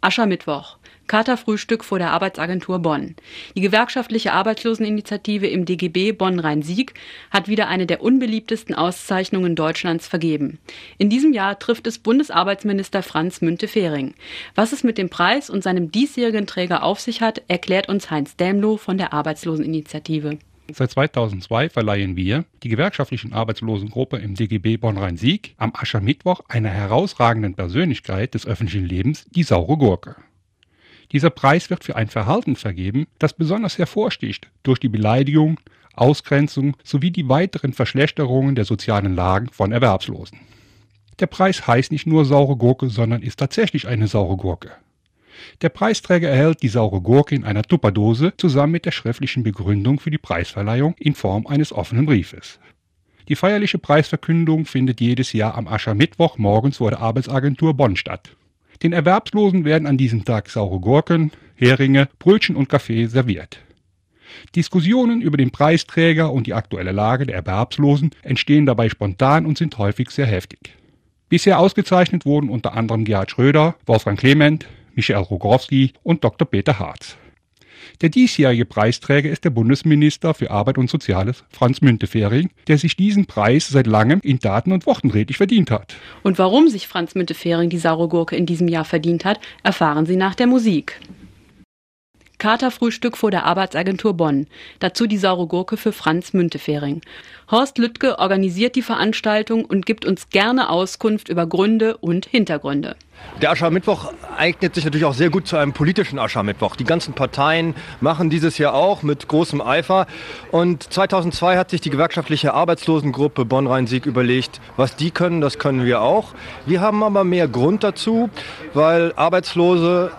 Aschermittwoch. Katerfrühstück vor der Arbeitsagentur Bonn. Die gewerkschaftliche Arbeitsloseninitiative im DGB Bonn-Rhein-Sieg hat wieder eine der unbeliebtesten Auszeichnungen Deutschlands vergeben. In diesem Jahr trifft es Bundesarbeitsminister Franz Müntefering. Was es mit dem Preis und seinem diesjährigen Träger auf sich hat, erklärt uns Heinz Dämlow von der Arbeitsloseninitiative. Seit 2002 verleihen wir, die gewerkschaftlichen Arbeitslosengruppe im DGB Bonn-Rhein-Sieg, am Aschermittwoch einer herausragenden Persönlichkeit des öffentlichen Lebens die saure Gurke. Dieser Preis wird für ein Verhalten vergeben, das besonders hervorsticht durch die Beleidigung, Ausgrenzung sowie die weiteren Verschlechterungen der sozialen Lagen von Erwerbslosen. Der Preis heißt nicht nur saure Gurke, sondern ist tatsächlich eine saure Gurke. Der Preisträger erhält die saure Gurke in einer Tupperdose zusammen mit der schriftlichen Begründung für die Preisverleihung in Form eines offenen Briefes. Die feierliche Preisverkündung findet jedes Jahr am Aschermittwoch morgens vor der Arbeitsagentur Bonn statt. Den Erwerbslosen werden an diesem Tag saure Gurken, Heringe, Brötchen und Kaffee serviert. Diskussionen über den Preisträger und die aktuelle Lage der Erwerbslosen entstehen dabei spontan und sind häufig sehr heftig. Bisher ausgezeichnet wurden unter anderem Gerhard Schröder, Wolfgang Clement, Michael Rogowski und Dr. Peter Harz. Der diesjährige Preisträger ist der Bundesminister für Arbeit und Soziales, Franz Müntefering, der sich diesen Preis seit langem in Daten und Worten redlich verdient hat. Und warum sich Franz Müntefering die saure Gurke in diesem Jahr verdient hat, erfahren Sie nach der Musik. Katerfrühstück vor der Arbeitsagentur Bonn. Dazu die saure Gurke für Franz Müntefering. Horst Lüttke organisiert die Veranstaltung und gibt uns gerne Auskunft über Gründe und Hintergründe. Der Aschermittwoch eignet sich natürlich auch sehr gut zu einem politischen Aschermittwoch. Die ganzen Parteien machen dieses Jahr auch mit großem Eifer. Und 2002 hat sich die gewerkschaftliche Arbeitslosengruppe Bonn-Rhein-Sieg überlegt, was die können, das können wir auch. Wir haben aber mehr Grund dazu, weil Arbeitslose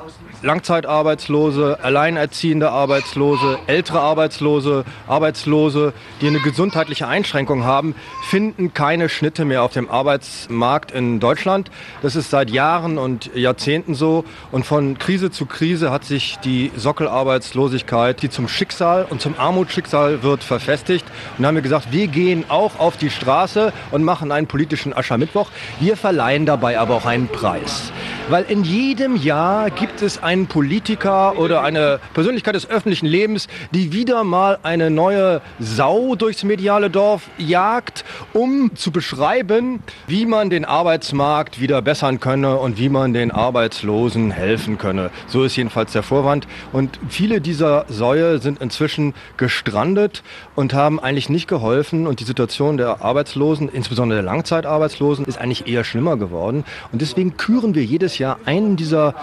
Langzeitarbeitslose, alleinerziehende Arbeitslose, ältere Arbeitslose, Arbeitslose, die eine gesundheitliche Einschränkung haben, finden keine Schnitte mehr auf dem Arbeitsmarkt in Deutschland. Das ist seit Jahren und Jahrzehnten so. Und von Krise zu Krise hat sich die Sockelarbeitslosigkeit, die zum Schicksal und zum Armutsschicksal wird, verfestigt. Und haben wir gesagt, wir gehen auch auf die Straße und machen einen politischen Aschermittwoch. Wir verleihen dabei aber auch einen Preis. Weil in jedem Jahr gibt es einen Politiker oder eine Persönlichkeit des öffentlichen Lebens, die wieder mal eine neue Sau durchs mediale Dorf jagt, um zu beschreiben, wie man den Arbeitsmarkt wieder bessern könne und wie man den Arbeitslosen helfen könne. So ist jedenfalls der Vorwand. Und viele dieser Säue sind inzwischen gestrandet und haben eigentlich nicht geholfen. Und die Situation der Arbeitslosen, insbesondere der Langzeitarbeitslosen, ist eigentlich eher schlimmer geworden. Und deswegen küren wir jedes Jahr einen dieser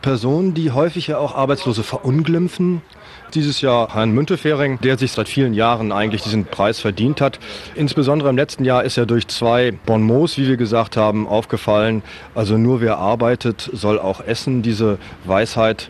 Personen, die häufig ja auch Arbeitslose verunglimpfen. Dieses Jahr Herrn Müntefering, der sich seit vielen Jahren eigentlich diesen Preis verdient hat. Insbesondere im letzten Jahr ist er durch zwei Bonmots, wie wir gesagt haben, aufgefallen. Also nur wer arbeitet, soll auch essen. Diese Weisheit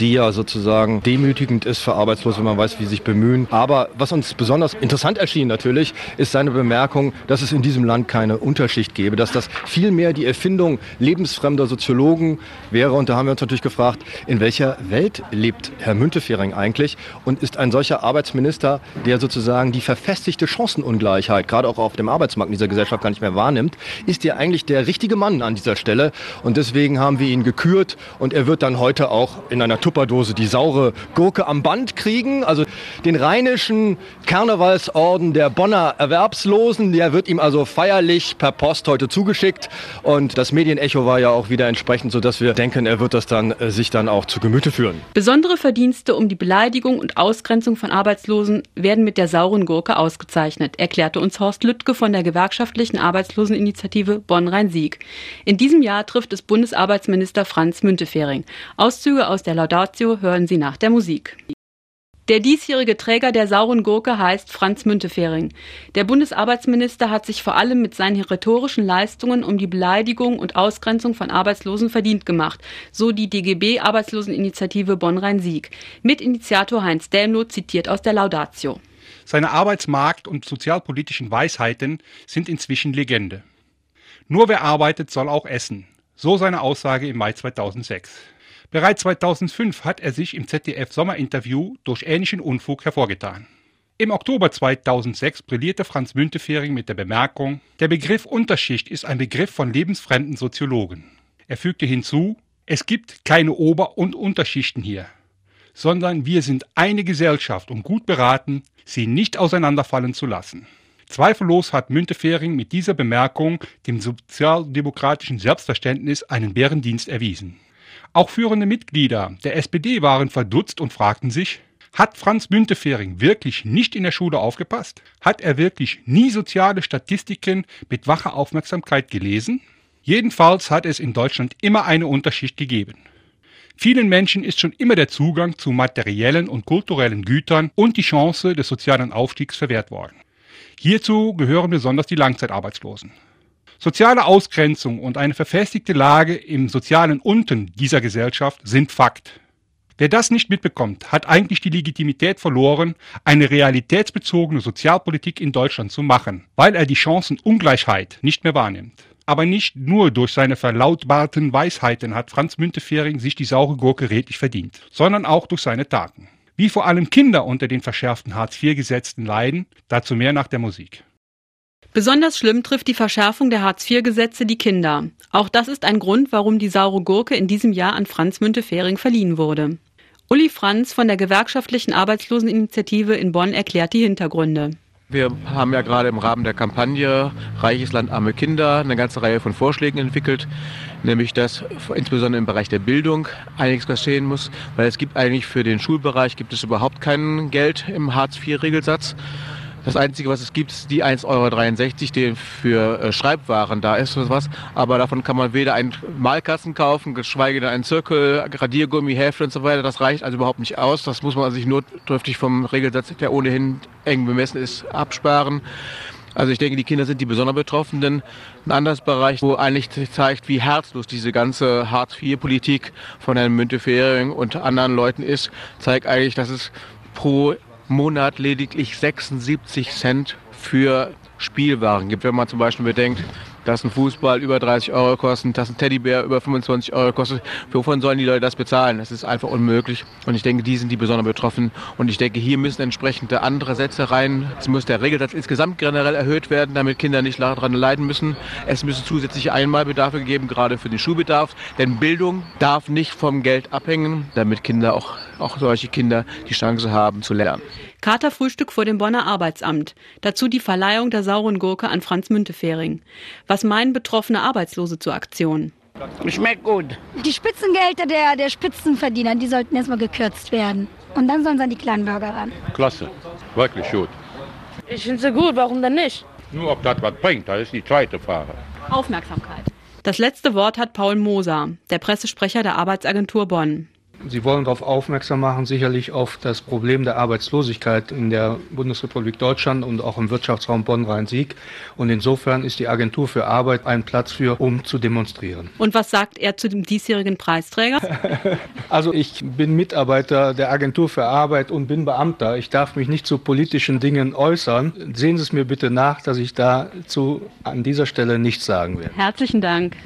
die ja sozusagen demütigend ist für Arbeitslose, wenn man weiß, wie sie sich bemühen. Aber was uns besonders interessant erschien natürlich, ist seine Bemerkung, dass es in diesem Land keine Unterschicht gäbe, dass das vielmehr die Erfindung lebensfremder Soziologen wäre. Und da haben wir uns natürlich gefragt, in welcher Welt lebt Herr Müntefering eigentlich und ist ein solcher Arbeitsminister, der sozusagen die verfestigte Chancenungleichheit, gerade auch auf dem Arbeitsmarkt in dieser Gesellschaft gar nicht mehr wahrnimmt, ist er eigentlich der richtige Mann an dieser Stelle. Und deswegen haben wir ihn gekürt und er wird dann heute auch in einer Tupperdose die saure Gurke am Band kriegen. Also den rheinischen Karnevalsorden der Bonner Erwerbslosen, der wird ihm also feierlich per Post heute zugeschickt. Und das Medienecho war ja auch wieder entsprechend, sodass wir denken, er wird das dann äh, sich dann auch zu Gemüte führen. Besondere Verdienste um die Beleidigung und Ausgrenzung von Arbeitslosen werden mit der sauren Gurke ausgezeichnet, erklärte uns Horst Lüttke von der gewerkschaftlichen Arbeitsloseninitiative Bonn-Rhein-Sieg. In diesem Jahr trifft es Bundesarbeitsminister Franz Müntefering. Auszüge aus der Laudato Laudatio hören Sie nach der Musik. Der diesjährige Träger der sauren Gurke heißt Franz Müntefering. Der Bundesarbeitsminister hat sich vor allem mit seinen rhetorischen Leistungen um die Beleidigung und Ausgrenzung von Arbeitslosen verdient gemacht, so die DGB Arbeitsloseninitiative Bonn-Rhein-Sieg. Mitinitiator Heinz Dämlow zitiert aus der Laudatio. Seine Arbeitsmarkt- und sozialpolitischen Weisheiten sind inzwischen Legende. Nur wer arbeitet, soll auch essen. So seine Aussage im Mai 2006. Bereits 2005 hat er sich im ZDF Sommerinterview durch ähnlichen Unfug hervorgetan. Im Oktober 2006 brillierte Franz Müntefering mit der Bemerkung, der Begriff Unterschicht ist ein Begriff von lebensfremden Soziologen. Er fügte hinzu, Es gibt keine Ober- und Unterschichten hier, sondern wir sind eine Gesellschaft und gut beraten, sie nicht auseinanderfallen zu lassen. Zweifellos hat Müntefering mit dieser Bemerkung dem sozialdemokratischen Selbstverständnis einen Bärendienst erwiesen. Auch führende Mitglieder der SPD waren verdutzt und fragten sich, hat Franz Müntefering wirklich nicht in der Schule aufgepasst? Hat er wirklich nie soziale Statistiken mit wacher Aufmerksamkeit gelesen? Jedenfalls hat es in Deutschland immer eine Unterschicht gegeben. Vielen Menschen ist schon immer der Zugang zu materiellen und kulturellen Gütern und die Chance des sozialen Aufstiegs verwehrt worden. Hierzu gehören besonders die Langzeitarbeitslosen. Soziale Ausgrenzung und eine verfestigte Lage im sozialen Unten dieser Gesellschaft sind Fakt. Wer das nicht mitbekommt, hat eigentlich die Legitimität verloren, eine realitätsbezogene Sozialpolitik in Deutschland zu machen, weil er die Chancenungleichheit nicht mehr wahrnimmt. Aber nicht nur durch seine verlautbarten Weisheiten hat Franz Müntefering sich die saure Gurke redlich verdient, sondern auch durch seine Taten. Wie vor allem Kinder unter den verschärften Hartz-IV-Gesetzen leiden, dazu mehr nach der Musik. Besonders schlimm trifft die Verschärfung der Hartz-IV-Gesetze die Kinder. Auch das ist ein Grund, warum die saure Gurke in diesem Jahr an Franz Müntefering verliehen wurde. Uli Franz von der gewerkschaftlichen Arbeitsloseninitiative in Bonn erklärt die Hintergründe. Wir haben ja gerade im Rahmen der Kampagne Reiches Land, arme Kinder eine ganze Reihe von Vorschlägen entwickelt, nämlich dass insbesondere im Bereich der Bildung einiges geschehen muss, weil es gibt eigentlich für den Schulbereich gibt es überhaupt kein Geld im Hartz-IV-Regelsatz. Das Einzige, was es gibt, ist die 1,63 Euro, die für äh, Schreibwaren da ist oder was. Aber davon kann man weder einen Malkasten kaufen, geschweige denn einen Zirkel, Radiergummi, Hefte und so weiter. Das reicht also überhaupt nicht aus. Das muss man sich notdürftig vom Regelsatz, der ohnehin eng bemessen ist, absparen. Also ich denke, die Kinder sind die besonders Betroffenen. Ein anderes Bereich, wo eigentlich zeigt, wie herzlos diese ganze Hartz-IV-Politik von Herrn Müntefering und anderen Leuten ist, zeigt eigentlich, dass es pro Monat lediglich 76 Cent für Spielwaren gibt. Wenn man zum Beispiel bedenkt, dass ein Fußball über 30 Euro kostet, dass ein Teddybär über 25 Euro kostet. Wovon sollen die Leute das bezahlen? Das ist einfach unmöglich. Und ich denke, die sind die besonders betroffen. Und ich denke, hier müssen entsprechende andere Sätze rein. Es muss der Regelsatz insgesamt generell erhöht werden, damit Kinder nicht daran leiden müssen. Es müssen zusätzliche Einmalbedarfe gegeben, gerade für den Schulbedarf. Denn Bildung darf nicht vom Geld abhängen, damit Kinder auch, auch solche Kinder die Chance haben zu lernen. Katerfrühstück vor dem Bonner Arbeitsamt. Dazu die Verleihung der sauren Gurke an Franz Müntefering. Was meinen betroffene Arbeitslose zur Aktion? Schmeckt gut. Die Spitzengelder der, der Spitzenverdiener, die sollten erstmal gekürzt werden. Und dann sollen sie an die kleinen Bürger ran. Klasse, wirklich gut. Ich finde sie gut, warum denn nicht? Nur ob das was bringt, das ist die zweite Frage. Aufmerksamkeit. Das letzte Wort hat Paul Moser, der Pressesprecher der Arbeitsagentur Bonn. Sie wollen darauf aufmerksam machen, sicherlich auf das Problem der Arbeitslosigkeit in der Bundesrepublik Deutschland und auch im Wirtschaftsraum Bonn-Rhein-Sieg. Und insofern ist die Agentur für Arbeit ein Platz für, um zu demonstrieren. Und was sagt er zu dem diesjährigen Preisträger? also ich bin Mitarbeiter der Agentur für Arbeit und bin Beamter. Ich darf mich nicht zu politischen Dingen äußern. Sehen Sie es mir bitte nach, dass ich dazu an dieser Stelle nichts sagen werde. Herzlichen Dank.